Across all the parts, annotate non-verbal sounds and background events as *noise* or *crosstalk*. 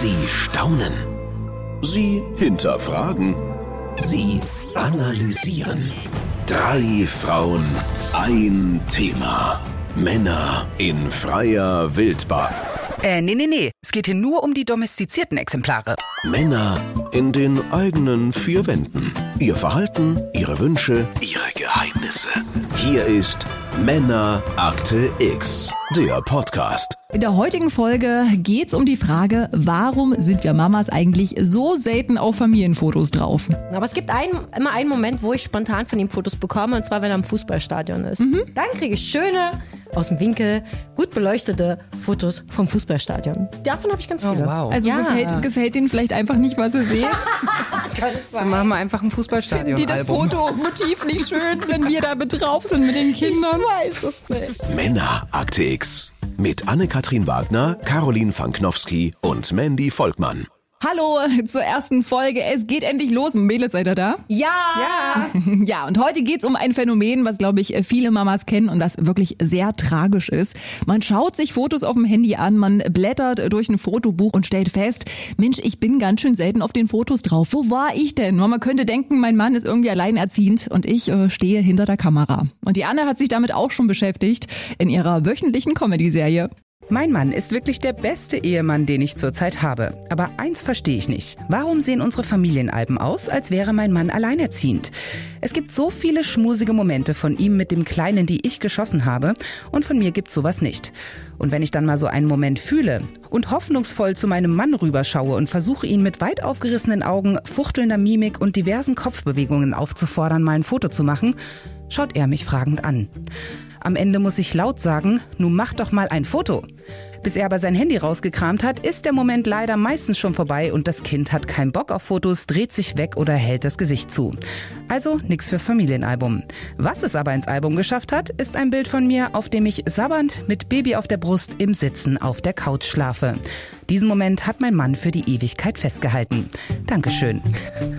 Sie staunen. Sie hinterfragen. Sie analysieren. Drei Frauen, ein Thema. Männer in freier Wildbahn. Äh, nee, nee, nee. Es geht hier nur um die domestizierten Exemplare. Männer in den eigenen vier Wänden. Ihr Verhalten, ihre Wünsche, ihre Geheimnisse. Hier ist Männerakte X, der Podcast. In der heutigen Folge geht's um die Frage, warum sind wir Mamas eigentlich so selten auf Familienfotos drauf? Aber es gibt einen, immer einen Moment, wo ich spontan von ihm Fotos bekomme, und zwar, wenn er im Fußballstadion ist. Dann kriege ich schöne, aus dem Winkel, gut beleuchtete Fotos vom Fußballstadion. Davon habe ich ganz viele. Also Ja. gefällt, gefällt Ihnen vielleicht einfach nicht, was Sie sehen? *laughs* Dann machen wir einfach ein Fußballstadion. Finden die das Fotomotiv nicht schön, wenn wir da mit drauf sind mit den Kindern? Ich weiß es nicht. Männerakte X. Mit Anne-Kathrin Wagner, Caroline Fanknowski und Mandy Volkmann. Hallo *laughs* zur ersten Folge. Es geht endlich los. Mädels, seid ihr da? Ja! Ja, *laughs* und heute geht's um ein Phänomen, was, glaube ich, viele Mamas kennen und das wirklich sehr tragisch ist. Man schaut sich Fotos auf dem Handy an, man blättert durch ein Fotobuch und stellt fest, Mensch, ich bin ganz schön selten auf den Fotos drauf. Wo war ich denn? Man könnte denken, mein Mann ist irgendwie alleinerziehend und ich äh, stehe hinter der Kamera. Und die Anne hat sich damit auch schon beschäftigt in ihrer wöchentlichen Comedy-Serie. Mein Mann ist wirklich der beste Ehemann, den ich zurzeit habe. Aber eins verstehe ich nicht. Warum sehen unsere Familienalben aus, als wäre mein Mann alleinerziehend? Es gibt so viele schmusige Momente von ihm mit dem Kleinen, die ich geschossen habe, und von mir gibt's sowas nicht. Und wenn ich dann mal so einen Moment fühle und hoffnungsvoll zu meinem Mann rüberschaue und versuche ihn mit weit aufgerissenen Augen, fuchtelnder Mimik und diversen Kopfbewegungen aufzufordern, mal ein Foto zu machen, schaut er mich fragend an. Am Ende muss ich laut sagen, nun mach doch mal ein Foto. Bis er aber sein Handy rausgekramt hat, ist der Moment leider meistens schon vorbei und das Kind hat keinen Bock auf Fotos, dreht sich weg oder hält das Gesicht zu. Also nix fürs Familienalbum. Was es aber ins Album geschafft hat, ist ein Bild von mir, auf dem ich sabbernd mit Baby auf der Brust im Sitzen auf der Couch schlafe. Diesen Moment hat mein Mann für die Ewigkeit festgehalten. Dankeschön.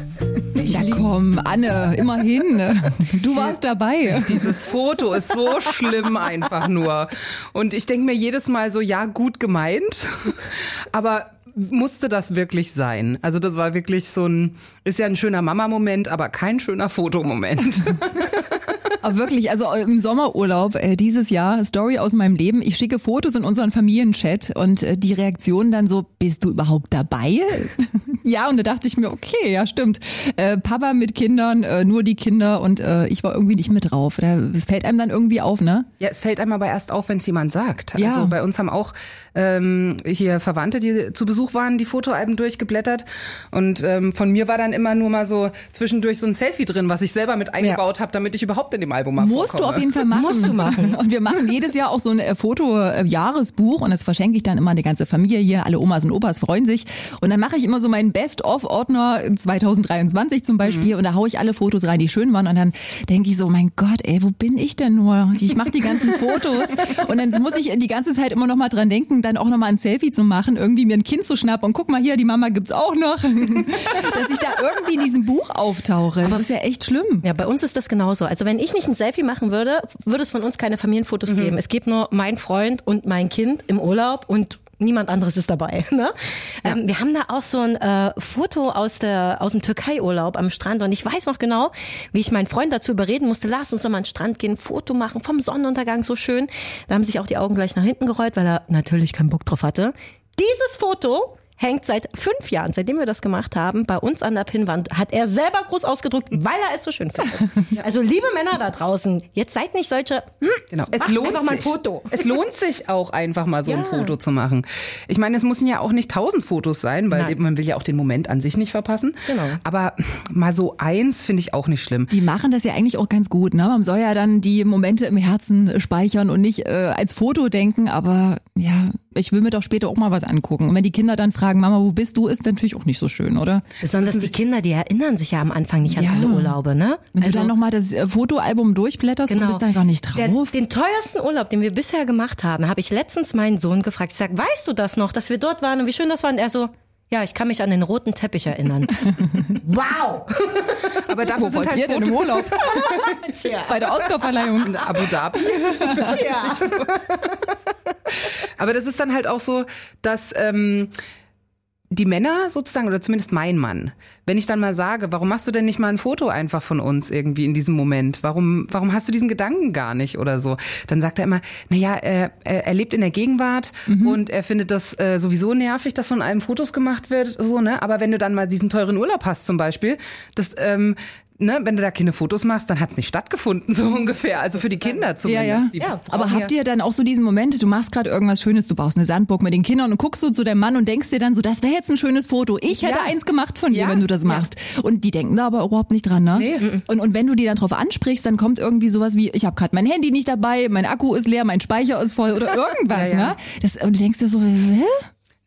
*laughs* ja komm, Anne, immerhin. Du warst dabei. Dieses Foto ist so schlimm einfach nur. Und ich denke mir jedes Mal so, ja, gut gemeint, *laughs* aber musste das wirklich sein? Also das war wirklich so ein, ist ja ein schöner Mama-Moment, aber kein schöner Fotomoment. *laughs* Aber wirklich, also im Sommerurlaub äh, dieses Jahr, Story aus meinem Leben. Ich schicke Fotos in unseren Familienchat und äh, die Reaktion dann so, bist du überhaupt dabei? *laughs* ja, und da dachte ich mir, okay, ja stimmt. Äh, Papa mit Kindern, äh, nur die Kinder und äh, ich war irgendwie nicht mit drauf. Es fällt einem dann irgendwie auf, ne? Ja, es fällt einem aber erst auf, wenn es jemand sagt. Ja. Also bei uns haben auch ähm, hier Verwandte, die zu Besuch waren, die Fotoalben durchgeblättert. Und ähm, von mir war dann immer nur mal so zwischendurch so ein Selfie drin, was ich selber mit eingebaut habe, damit ich überhaupt in dem Album mal Musst du vorkomme. auf jeden Fall machen. Musst du machen. Und wir machen jedes Jahr auch so ein äh, Foto-Jahresbuch und das verschenke ich dann immer an die ganze Familie hier. Alle Omas und Opas freuen sich. Und dann mache ich immer so meinen Best-of-Ordner 2023 zum Beispiel und da haue ich alle Fotos rein, die schön waren. Und dann denke ich so, mein Gott, ey, wo bin ich denn nur? Ich mache die ganzen *laughs* Fotos und dann muss ich die ganze Zeit immer noch mal dran denken, dann auch noch mal ein Selfie zu machen, irgendwie mir ein Kind zu schnappen und guck mal hier, die Mama gibt's auch noch. *laughs* Dass ich da irgendwie in diesem Buch auftauche. Das ist ja echt schlimm. Ja, bei uns ist das genauso. Also wenn ich nicht ein Selfie machen würde, würde es von uns keine Familienfotos geben. Es gibt nur mein Freund und mein Kind im Urlaub und niemand anderes ist dabei. *laughs* Ne? Ähm, wir haben da auch so ein äh, Foto aus der aus dem Türkei-Urlaub am Strand und ich weiß noch genau, wie ich meinen Freund dazu überreden musste, lass uns doch mal an den Strand gehen, ein Foto machen vom Sonnenuntergang, so schön. Da haben sich auch die Augen gleich nach hinten gerollt, weil er natürlich keinen Bock drauf hatte. Dieses Foto hängt seit fünf Jahren, seitdem wir das gemacht haben, bei uns an der Pinnwand, hat er selber groß ausgedruckt, weil er es so schön findet. *laughs* Also liebe Männer da draußen, jetzt seid nicht solche, hm, Genau. macht einfach mal ein Foto. Es lohnt sich auch einfach mal so ein Ja. Foto zu machen. Ich meine, es müssen ja auch nicht tausend Fotos sein, weil Nein. man will ja auch den Moment an sich nicht verpassen. Genau. Aber mal so eins finde ich auch nicht schlimm. Die machen das ja eigentlich auch ganz gut. Ne? Man soll ja dann die Momente im Herzen speichern und nicht äh, als Foto denken. Aber ja, ich will mir doch später auch mal was angucken. Und wenn die Kinder dann fragen, Mama, wo bist du, ist natürlich auch nicht so schön, oder? Besonders die Kinder, die erinnern sich ja am Anfang nicht an Ja. alle Urlaube, ne? Wenn du dann nochmal das äh, Fotoalbum durchblätterst und bist dann gar nicht Der, drauf. den teuersten Urlaub, den wir bisher gemacht haben, habe ich letztens meinen Sohn gefragt. Ich sag, weißt du das noch, dass wir dort waren und wie schön das war? Und er so, ja, ich kann mich an den roten Teppich erinnern. *laughs* wow! Aber dafür Wo sind wollt halt ihr denn im Fotos- Urlaub? *laughs* Tja. Bei der Oscarverleihung. in Abu Dhabi. Tja. *laughs* Aber das ist dann halt auch so, dass ähm, die Männer sozusagen, oder zumindest mein Mann, wenn ich dann mal sage, warum machst du denn nicht mal ein Foto einfach von uns irgendwie in diesem Moment? Warum, warum hast du diesen Gedanken gar nicht oder so? Dann sagt er immer, naja, er, er lebt in der Gegenwart mhm. und er findet das äh, sowieso nervig, dass von einem Fotos gemacht wird, so, ne? Aber wenn du dann mal diesen teuren Urlaub hast zum Beispiel, das, ähm, ne, wenn du da keine Fotos machst, dann hat es nicht stattgefunden, so ungefähr. Also für die Kinder zumindest. Ja, ja. ja aber habt ihr dann auch so diesen Moment, du machst gerade irgendwas Schönes, du baust eine Sandburg mit den Kindern und guckst so zu deinem Mann und denkst dir dann so, das wäre jetzt ein schönes Foto. Ich hätte ja. eins gemacht von dir, ja. wenn du das machst. Und die denken da aber überhaupt nicht dran, ne? Nee. Und, und wenn du die dann drauf ansprichst, dann kommt irgendwie sowas wie, ich habe gerade mein Handy nicht dabei, mein Akku ist leer, mein Speicher ist voll oder *laughs* irgendwas, ne? Das, und du denkst dir so, hä?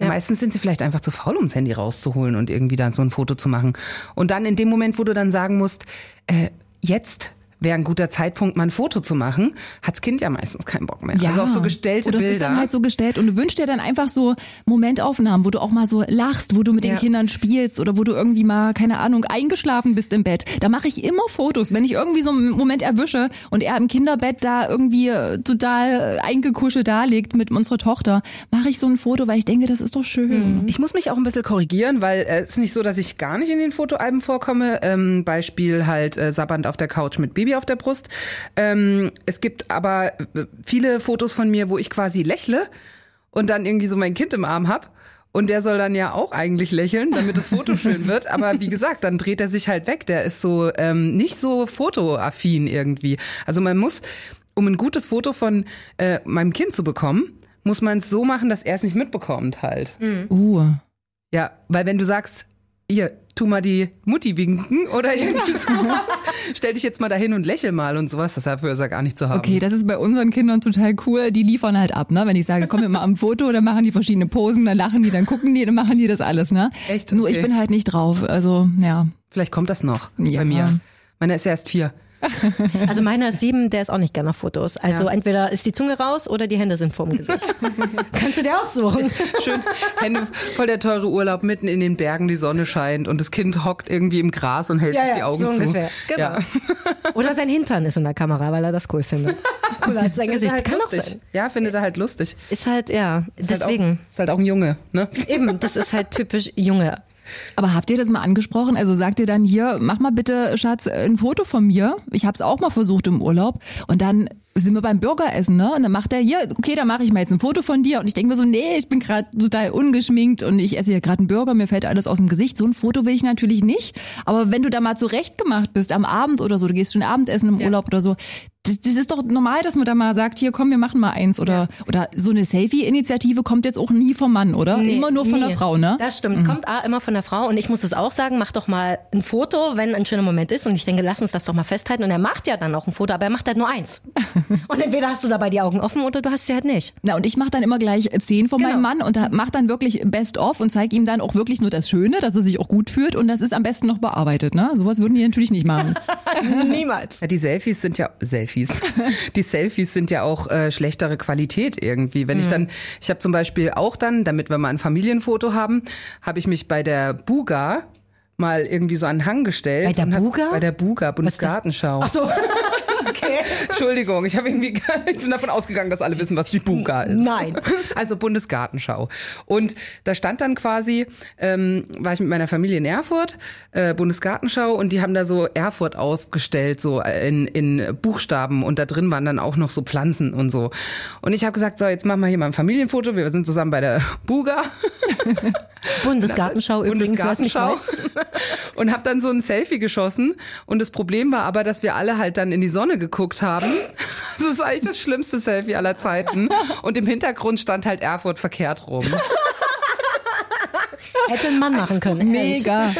Ja. Meistens sind sie vielleicht einfach zu faul, ums Handy rauszuholen und irgendwie dann so ein Foto zu machen. Und dann in dem Moment, wo du dann sagen musst, äh, jetzt wäre ein guter Zeitpunkt, mal ein Foto zu machen, hat's Kind ja meistens keinen Bock mehr. Ja. Also auch so gestellte Oder Bilder. ist dann halt so gestellt und du wünschst dir dann einfach so Momentaufnahmen, wo du auch mal so lachst, wo du mit ja. den Kindern spielst oder wo du irgendwie mal, keine Ahnung, eingeschlafen bist im Bett. Da mache ich immer Fotos. Wenn ich irgendwie so einen Moment erwische und er im Kinderbett da irgendwie äh, total eingekuschelt da liegt mit unserer Tochter, mache ich so ein Foto, weil ich denke, das ist doch schön. Mhm. Ich muss mich auch ein bisschen korrigieren, weil äh, es ist nicht so, dass ich gar nicht in den Fotoalben vorkomme. Ähm, Beispiel halt äh, sabbernd auf der Couch mit Baby Baby auf der Brust. Ähm, es gibt aber viele Fotos von mir, wo ich quasi lächle und dann irgendwie so mein Kind im Arm hab. Und der soll dann ja auch eigentlich lächeln, damit das Foto *laughs* schön wird. Aber wie gesagt, dann dreht er sich halt weg. Der ist so ähm, nicht so fotoaffin irgendwie. Also man muss, um ein gutes Foto von äh, meinem Kind zu bekommen, muss man es so machen, dass er es nicht mitbekommt halt. Mhm. Uh. Ja, weil wenn du sagst, hier, tu mal die Mutti winken oder irgendwie *laughs* sowas. Stell dich jetzt mal dahin und lächel mal und sowas. Das dafür ist er gar nicht zu haben. Okay, das ist bei unseren Kindern total cool. Die liefern halt ab, ne? Wenn ich sage, komm mir mal am Foto, dann machen die verschiedene Posen, dann lachen die, dann gucken die, dann machen die das alles, ne? Echt? Okay. Nur ich bin halt nicht drauf. Also, ja. Vielleicht kommt das noch ja. bei mir. Meiner ist erst vier. *laughs* Also meiner ist sieben, der ist auch nicht gerne auf Fotos. Also ja. entweder ist die Zunge raus oder die Hände sind vorm Gesicht. *laughs* Kannst du dir aussuchen. *laughs* Schön, Hände voll der teure Urlaub, mitten in den Bergen, die Sonne scheint und das Kind hockt irgendwie im Gras und hält ja, sich die Augen so zu. Ungefähr. Genau. Ja. Oder sein Hintern ist in der Kamera, weil er das cool findet. Cooler als sein Gesicht. Halt Kann lustig. auch sein. Ja, findet er halt lustig. Ist halt, ja, ist deswegen. Halt auch, ist halt auch ein Junge, ne? Eben, das ist halt typisch Junge. Aber habt ihr das mal angesprochen? Also sagt ihr dann hier, mach mal bitte, Schatz, ein Foto von mir. Ich habe es auch mal versucht im Urlaub. Und dann sind wir beim Burgeressen, ne? Und dann macht er hier, okay, dann mache ich mal jetzt ein Foto von dir. Und ich denke mir so, nee, ich bin gerade total ungeschminkt und ich esse hier gerade einen Burger, mir fällt alles aus dem Gesicht. So ein Foto will ich natürlich nicht. Aber wenn du da mal zurecht gemacht bist am Abend oder so, du gehst schon Abendessen im ja. Urlaub oder so, das, das ist doch normal, dass man da mal sagt, hier komm, wir machen mal eins oder ja. oder so eine Selfie-Initiative kommt jetzt auch nie vom Mann, oder? Nee, immer nur von nee. der Frau, ne? Das stimmt, mhm. kommt A, immer von der Frau und ich muss es auch sagen, mach doch mal ein Foto, wenn ein schöner Moment ist und ich denke, lass uns das doch mal festhalten und er macht ja dann auch ein Foto, aber er macht halt nur eins. *laughs* und entweder hast du dabei die Augen offen oder du hast sie halt nicht. Na und ich mache dann immer gleich zehn von genau. meinem Mann und mach dann wirklich Best of und zeige ihm dann auch wirklich nur das Schöne, dass er sich auch gut fühlt und das ist am besten noch bearbeitet, ne? Sowas würden die natürlich nicht machen. *laughs* *laughs* Niemals. Ja, die Selfies sind ja Selfies *laughs* die Selfies sind ja auch äh, schlechtere Qualität irgendwie. Wenn mhm. ich dann, ich habe zum Beispiel auch dann, damit wir mal ein Familienfoto haben, habe ich mich bei der Buga mal irgendwie so einen Hang gestellt. Bei der Buga? Bei der Buga, Bundesgartenschau. Ach so. *laughs* Okay. Entschuldigung, ich habe irgendwie, *laughs* ich bin davon ausgegangen, dass alle wissen, was die Buga ist. Nein. *laughs* Also Bundesgartenschau. Und da stand dann quasi, ähm, war ich mit meiner Familie in Erfurt, äh, Bundesgartenschau, und die haben da so Erfurt ausgestellt, so in, in Buchstaben, und da drin waren dann auch noch so Pflanzen und so. Und ich habe gesagt, so, jetzt machen wir hier mal ein Familienfoto. Wir sind zusammen bei der Buga. *laughs* Bundesgartenschau übrigens, was nicht weiß. *laughs* Und habe dann so ein Selfie geschossen. Und das Problem war aber, dass wir alle halt dann in die Sonne geguckt haben. *laughs* Das ist eigentlich das schlimmste Selfie aller Zeiten. Und im Hintergrund stand halt Erfurt verkehrt rum. *laughs* Hätte ein Mann machen können. Mega.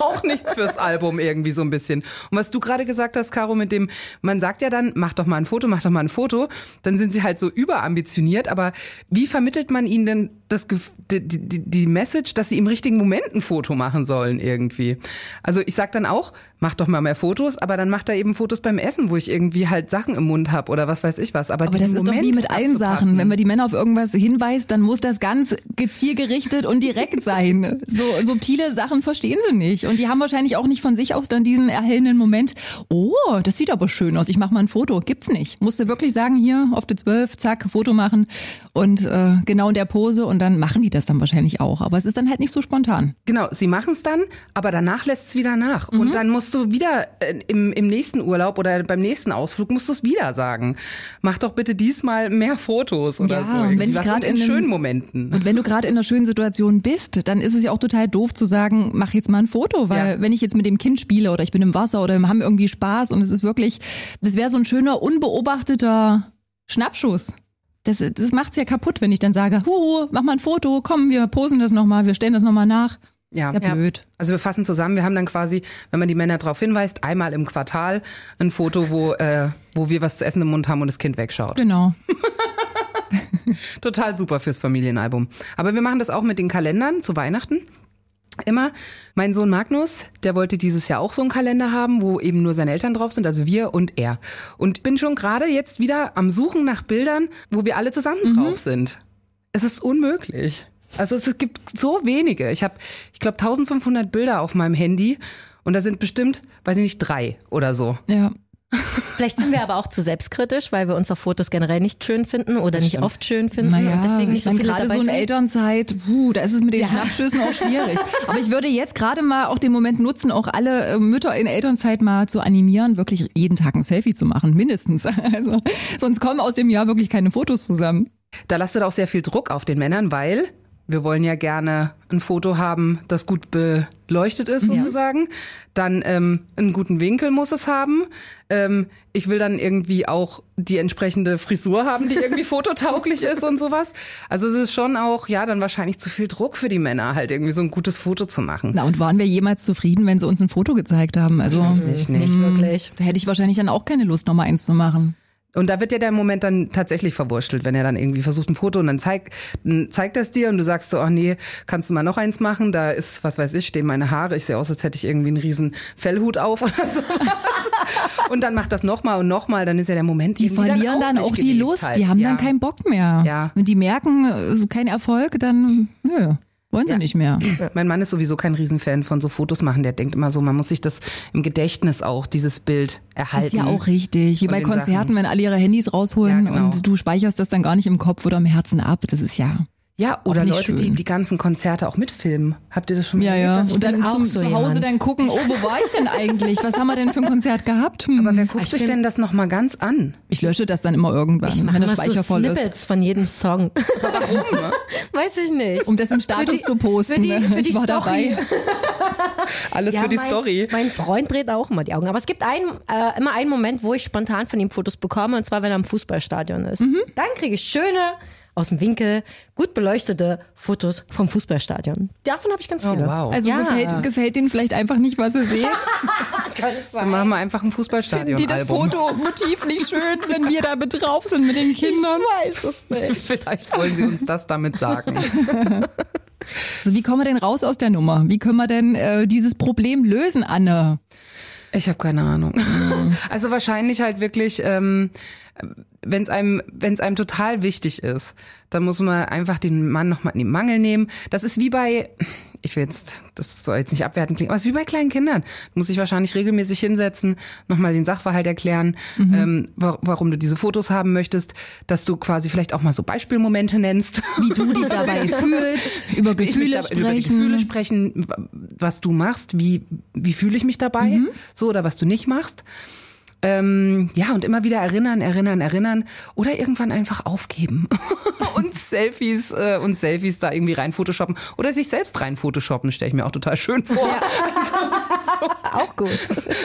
Auch nichts fürs Album irgendwie so ein bisschen. Und was du gerade gesagt hast, Caro, mit dem, man sagt ja dann, mach doch mal ein Foto, mach doch mal ein Foto, dann sind sie halt so überambitioniert, aber wie vermittelt man ihnen denn das, die, die, die Message, dass sie im richtigen Moment ein Foto machen sollen irgendwie? Also ich sag dann auch, mach doch mal mehr Fotos, aber dann macht er eben Fotos beim Essen, wo ich irgendwie halt Sachen im Mund habe oder was weiß ich was. Aber, aber das ist Moment doch wie mit allen Sachen. Wenn man die Männer auf irgendwas hinweist, dann muss das ganz gezielgerichtet und direkt sein. So subtile Sachen verstehen sie nicht. Und die haben wahrscheinlich auch nicht von sich aus dann diesen erhellenden Moment, oh, das sieht aber schön aus, ich mache mal ein Foto. Gibt's nicht. Musste wirklich sagen, hier auf die 12, zack, Foto machen und äh, genau in der Pose und dann machen die das dann wahrscheinlich auch. Aber es ist dann halt nicht so spontan. Genau, sie machen es dann, aber danach lässt es wieder nach. Mhm. Und dann musst du wieder äh, im, im nächsten Urlaub oder beim nächsten Ausflug musst du es wieder sagen. Mach doch bitte diesmal mehr Fotos oder Ja, so. und wenn ich grad in, in schönen Momenten. Und wenn du gerade in einer schönen Situation bist, dann ist es ja auch total doof zu sagen, mach jetzt mal ein Foto, weil Ja. wenn ich jetzt mit dem Kind spiele oder ich bin im Wasser oder wir haben irgendwie Spaß und es ist wirklich, das wäre so ein schöner, unbeobachteter Schnappschuss. Das, das macht's ja kaputt, wenn ich dann sage, huhu, mach mal ein Foto, komm, wir posen das nochmal, wir stellen das nochmal nach. Ja. Ja, blöd. Also wir fassen zusammen, wir haben dann quasi, wenn man die Männer darauf hinweist, einmal im Quartal ein Foto, wo, äh, wo wir was zu essen im Mund haben und das Kind wegschaut. Genau. *laughs* Total super fürs Familienalbum. Aber wir machen das auch mit den Kalendern zu Weihnachten. Immer. Mein Sohn Magnus, der wollte dieses Jahr auch so einen Kalender haben, wo eben nur seine Eltern drauf sind, also wir und er. Und bin schon gerade jetzt wieder am Suchen nach Bildern, wo wir alle zusammen drauf sind. Es ist unmöglich. Also es gibt so wenige. Ich habe, ich glaube, 1500 Bilder auf meinem Handy und da sind bestimmt, weiß ich nicht, drei oder so. Ja. Vielleicht sind wir aber auch zu selbstkritisch, weil wir uns auf Fotos generell nicht schön finden oder nicht stimmt. oft schön finden Naja, und deswegen ich nicht so meine, viele gerade so in. Elternzeit, puh, da ist es mit den Schnappschüssen auch schwierig. *laughs* Aber ich würde jetzt gerade mal auch den Moment nutzen, auch alle äh, Mütter in Elternzeit mal zu animieren, wirklich jeden Tag ein Selfie zu machen, mindestens. *laughs* Also sonst kommen aus dem Jahr wirklich keine Fotos zusammen. Da lastet auch sehr viel Druck auf den Männern, weil wir wollen ja gerne ein Foto haben, das gut beleuchtet ist sozusagen. Dann ähm, einen guten Winkel muss es haben. Ähm, ich will dann irgendwie auch die entsprechende Frisur haben, die irgendwie *laughs* fototauglich ist und sowas. Also es ist schon auch, ja, dann wahrscheinlich zu viel Druck für die Männer, halt irgendwie so ein gutes Foto zu machen. Na und waren wir jemals zufrieden, wenn sie uns ein Foto gezeigt haben? Also Nicht, nicht. Nicht wirklich. da hätte ich wahrscheinlich dann auch keine Lust, nochmal eins zu machen. Und da wird ja der Moment dann tatsächlich verwurschtelt, wenn er dann irgendwie versucht ein Foto und dann zeigt, dann zeigt das dir und du sagst so, ach nee, kannst du mal noch eins machen? Da ist, was weiß ich, stehen meine Haare. Ich sehe aus, als hätte ich irgendwie einen riesen Fellhut auf oder *laughs* so. und dann macht das nochmal und nochmal, dann ist ja der Moment Die verlieren dann nicht auch die Lust, die haben ja. dann keinen Bock mehr. Ja. Wenn die merken, es ist kein Erfolg, dann nö, wollen sie Ja. nicht mehr. Mein Mann ist sowieso kein Riesenfan von so Fotos machen. Der denkt immer so, man muss sich das im Gedächtnis auch, dieses Bild erhalten. Ist ja auch richtig. Wie bei Konzerten, Sachen. wenn alle ihre Handys rausholen Ja, genau. und du speicherst das dann gar nicht im Kopf oder im Herzen ab. Das ist ja. Ja, oder Leute, die schön. die ganzen Konzerte auch mitfilmen. Habt ihr das schon mal Ja, erlebt? ja. Und dann zum, so zu Hause jemand. dann gucken, oh, wo war ich denn eigentlich? Was haben wir denn für ein Konzert gehabt? Hm. Aber wer guckt Ich sich denn das nochmal ganz an? ich lösche das dann immer irgendwann, Ich mache wenn der mal so Speicher voll ist. Snippets von jedem Song. *laughs* Warum? Weiß ich nicht. Um das im Status die- zu posten. für die- ne? für die ich war Story. dabei. *laughs* Alles Ja, für die mein, Story. Mein Freund dreht auch immer die Augen. Aber es gibt ein, äh, immer einen Moment, wo ich spontan von ihm Fotos bekomme, und zwar, wenn er im Fußballstadion ist. Mhm. Dann kriege ich schöne, aus dem Winkel, gut beleuchtete Fotos vom Fußballstadion. Davon habe ich ganz Oh, viele. wow. Also Ja. gefällt, gefällt denen vielleicht einfach nicht, was sie sehen. *laughs* Dann machen wir einfach ein Finden Fußballstadion. die das Fotomotiv nicht schön, wenn wir da mit drauf sind mit den Kindern? weiß es nicht. Vielleicht wollen sie uns das damit sagen. *laughs* Also wie kommen wir denn raus aus der Nummer? Wie können wir denn äh, dieses Problem lösen, Anne? Ich habe keine Ahnung. *laughs* Also wahrscheinlich halt wirklich, ähm, wenn es einem, wenn es einem total wichtig ist, dann muss man einfach den Mann nochmal in den Mangel nehmen. Das ist wie bei, ich will jetzt, das soll jetzt nicht abwertend klingen, aber es ist wie bei kleinen Kindern. Du musst dich wahrscheinlich regelmäßig hinsetzen, nochmal den Sachverhalt erklären, ähm, wa warum du diese Fotos haben möchtest, dass du quasi vielleicht auch mal so Beispielmomente nennst. Wie du dich dabei *laughs* fühlst, über Gefühle dabei- Über die Gefühle sprechen. Was du machst, wie, wie fühle ich mich dabei, Mhm. so oder was du nicht machst. Ähm, ja, und immer wieder erinnern, erinnern, erinnern oder irgendwann einfach aufgeben *laughs* und Selfies äh, und Selfies da irgendwie rein photoshoppen oder sich selbst rein photoshoppen, stelle ich mir auch total schön vor. *laughs* *laughs* Auch gut.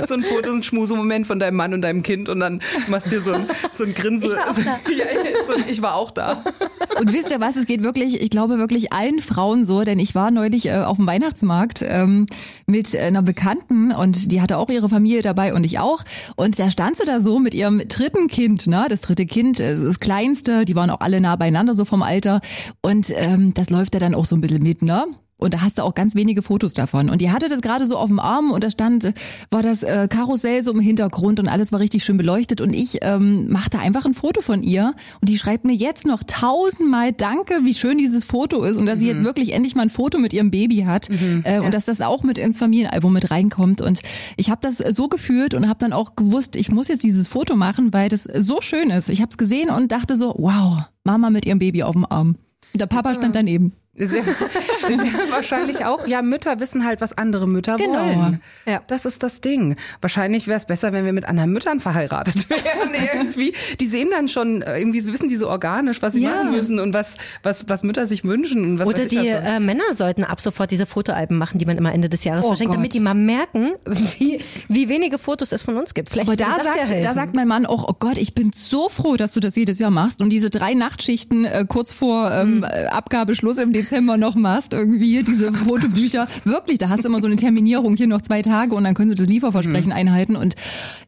So ein Foto, ein Schmusemoment von deinem Mann und deinem Kind und dann machst du dir so ein, so ein Grinse. Ich war auch da. *laughs* Ja, so ein, ich war auch da. Und wisst ihr was, es geht wirklich, ich glaube wirklich allen Frauen so, denn ich war neulich äh, auf dem Weihnachtsmarkt ähm, mit einer Bekannten und die hatte auch ihre Familie dabei und ich auch. Und da stand sie da so mit ihrem dritten Kind, ne? Das dritte Kind, äh, das kleinste, die waren auch alle nah beieinander so vom Alter. Und ähm, das läuft ja dann auch so ein bisschen mit, ne? Und da hast du auch ganz wenige Fotos davon. Und die hatte das gerade so auf dem Arm und da stand, war das äh, Karussell so im Hintergrund und alles war richtig schön beleuchtet. Und ich ähm, machte einfach ein Foto von ihr und die schreibt mir jetzt noch tausendmal Danke, wie schön dieses Foto ist und dass sie jetzt wirklich endlich mal ein Foto mit ihrem Baby hat äh, und dass das auch mit ins Familienalbum mit reinkommt. Und ich habe das so gefühlt und habe dann auch gewusst, ich muss jetzt dieses Foto machen, weil das so schön ist. Ich habe es gesehen und dachte so, wow, Mama mit ihrem Baby auf dem Arm. Der Papa stand daneben. Sehr, *laughs* sehr wahrscheinlich auch. Ja, Mütter wissen halt, was andere Mütter Genau. wollen. Ja. Das ist das Ding. Wahrscheinlich wäre es besser, wenn wir mit anderen Müttern verheiratet *laughs* wären irgendwie. Die sehen dann schon, äh, irgendwie wissen die so organisch, was sie Ja. machen müssen und was, was, was Mütter sich wünschen. Und was Oder die äh, Männer sollten ab sofort diese Fotoalben machen, die man immer Ende des Jahres Oh verschenkt, Gott. damit die mal merken, wie, wie wenige Fotos es von uns gibt. Vielleicht Aber da ja sagt, helfen. da sagt mein Mann auch, oh Gott, ich bin so froh, dass du das jedes Jahr machst und diese drei Nachtschichten äh, kurz vor ähm, äh, Abgabeschluss im Dezember noch machst, irgendwie diese Fotobücher. Wirklich, da hast du immer so eine Terminierung, hier noch zwei Tage und dann können sie das Lieferversprechen einhalten und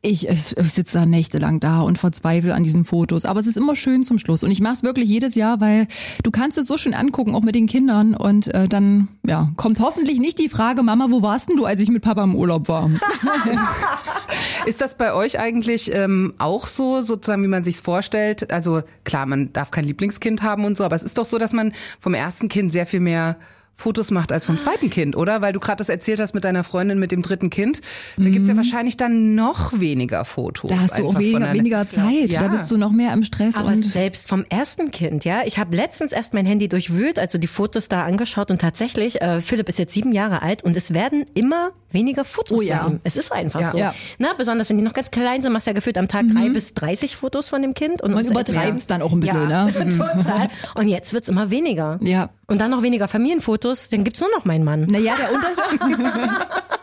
ich, ich, ich sitze da nächtelang da und verzweifle an diesen Fotos. Aber es ist immer schön zum Schluss und ich mache es wirklich jedes Jahr, weil du kannst es so schön angucken, auch mit den Kindern und äh, dann ja kommt hoffentlich nicht die Frage, Mama, wo warst denn du, als ich mit Papa im Urlaub war? *laughs* Ist das bei euch eigentlich ähm, auch so, sozusagen, wie man sich's vorstellt? Also klar, man darf kein Lieblingskind haben und so, aber es ist doch so, dass man vom ersten Kind sehr viel mehr Fotos macht als vom zweiten Kind, oder? Weil du gerade das erzählt hast mit deiner Freundin mit dem dritten Kind. Da gibt's ja wahrscheinlich dann noch weniger Fotos. Da hast du auch weniger, weniger Zeit. Ja. Da bist du noch mehr im Stress. Aber und selbst vom ersten Kind, ja. Ich habe letztens erst mein Handy durchwühlt, also die Fotos da angeschaut und tatsächlich, äh, Philipp ist jetzt sieben Jahre alt und es werden immer weniger Fotos Oh ja. von ihm. Es ist einfach Ja. so. Ja. Na, besonders wenn die noch ganz klein sind, machst du ja gefühlt am Tag drei bis 30 Fotos von dem Kind. Und man übertreibt es dann auch ein bisschen, ja, ne? *laughs* total. Und jetzt wird's immer weniger. Ja. Und dann noch weniger Familienfotos, dann gibt's nur noch meinen Mann. Naja, der Unterschied, Er *laughs* *laughs*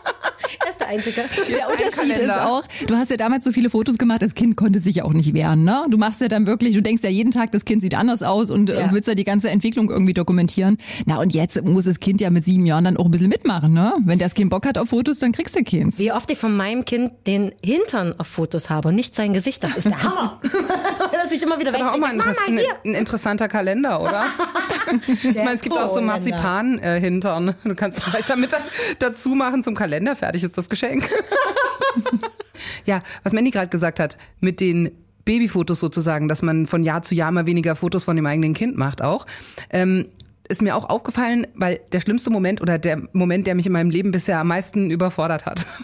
Einzige. der Unterschied ist auch, du hast ja damals so viele Fotos gemacht, das Kind konnte sich ja auch nicht wehren, ne? Du machst ja dann wirklich, du denkst ja jeden Tag, das Kind sieht anders aus und äh, Ja. willst ja die ganze Entwicklung irgendwie dokumentieren. Na und jetzt muss das Kind ja mit sieben Jahren dann auch ein bisschen mitmachen, ne? Wenn das Kind Bock hat auf Fotos, dann kriegst du keins. Wie oft ich von meinem Kind den Hintern auf Fotos habe und nicht sein Gesicht, das ist der Hammer. *laughs* *laughs* Dass ich immer wieder Das ist auch mal ein, Mama, ein, ein interessanter Kalender, oder? *laughs* ich meine, es gibt auch so. Marzipan-Hintern. Du kannst vielleicht damit da, dazu machen zum Kalender. Fertig ist das Geschenk. *laughs* ja, was Mandy gerade gesagt hat, mit den Babyfotos sozusagen, dass man von Jahr zu Jahr mal weniger Fotos von dem eigenen Kind macht auch. Ähm, ist mir auch aufgefallen, weil der schlimmste Moment oder der Moment, der mich in meinem Leben bisher am meisten überfordert hat. *laughs*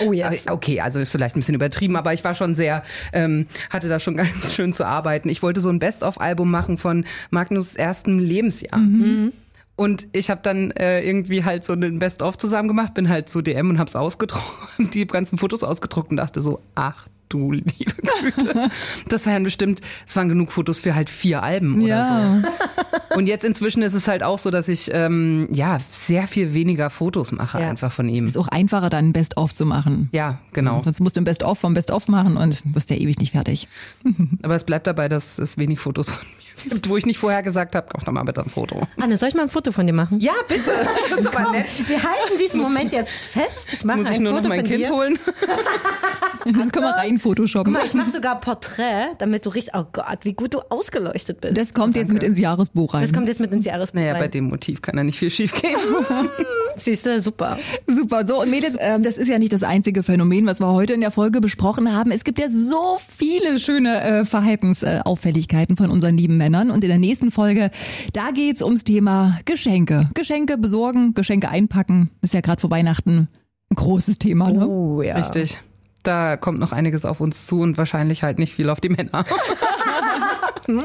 Oh, jetzt. Okay, also ist vielleicht ein bisschen übertrieben, aber ich war schon sehr, ähm, hatte da schon *laughs* ganz schön zu arbeiten. Ich wollte so ein Best-of-Album machen von Magnus ersten Lebensjahr. Und ich habe dann äh, irgendwie halt so ein Best-of zusammen gemacht, bin halt zu DM und hab's ausgedruckt, *laughs* die ganzen Fotos ausgedruckt und dachte so, ach du liebe Güte. Das waren bestimmt, es waren genug Fotos für halt vier Alben oder so. Ja. Und jetzt inzwischen ist es halt auch so, dass ich ähm, ja sehr viel weniger Fotos mache Ja. einfach von ihm. Ist auch einfacher, dann ein Best-of zu machen. Ja, genau. Sonst musst du ein Best-of vom Best-of machen und wirst ja ewig nicht fertig. *laughs* Aber es bleibt dabei, dass es wenig Fotos von mir *laughs* wo ich nicht vorher gesagt habe, mach doch mal bitte ein Foto. Anne, soll ich mal ein Foto von dir machen? Ja, bitte. *laughs* Das ist aber nett. Wir halten diesen Moment jetzt fest. Ich mache Muss ich ein nur noch Foto mein von Kind dir. holen? *laughs* Das können wir rein photoshoppen. Guck mal, ich mache sogar Porträt, damit du richtig, oh Gott, wie gut du ausgeleuchtet bist. Das kommt jetzt mit ins Jahresbuch rein. Das kommt jetzt mit ins Jahresbuch Naja, bei rein. dem Motiv kann ja nicht viel schief gehen. Siehst du, super. Super. So, und Mädels, ähm, das ist ja nicht das einzige Phänomen, was wir heute in der Folge besprochen haben. Es gibt ja so viele schöne äh, Verhaltensauffälligkeiten von unseren lieben Männern. Und in der nächsten Folge, da geht's ums Thema Geschenke. Geschenke besorgen, Geschenke einpacken. Ist ja gerade vor Weihnachten ein großes Thema. Ne? Oh ja. Richtig. Da kommt noch einiges auf uns zu und wahrscheinlich halt nicht viel auf die Männer. *laughs*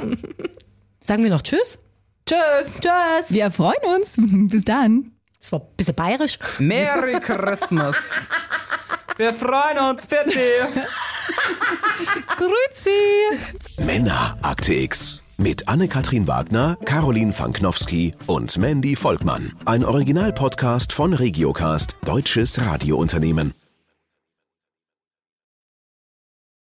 Sagen wir noch Tschüss? Tschüss. Tschüss. Wir freuen uns. *laughs* Bis dann. Das war ein bisschen bayerisch. Merry *laughs* Christmas. Wir freuen uns, bitte. Grüezi. Männerakte X. Mit Anne-Katrin Wagner, Caroline Fanknowski und Mandy Volkmann. Ein Originalpodcast von Regiocast, deutsches Radiounternehmen.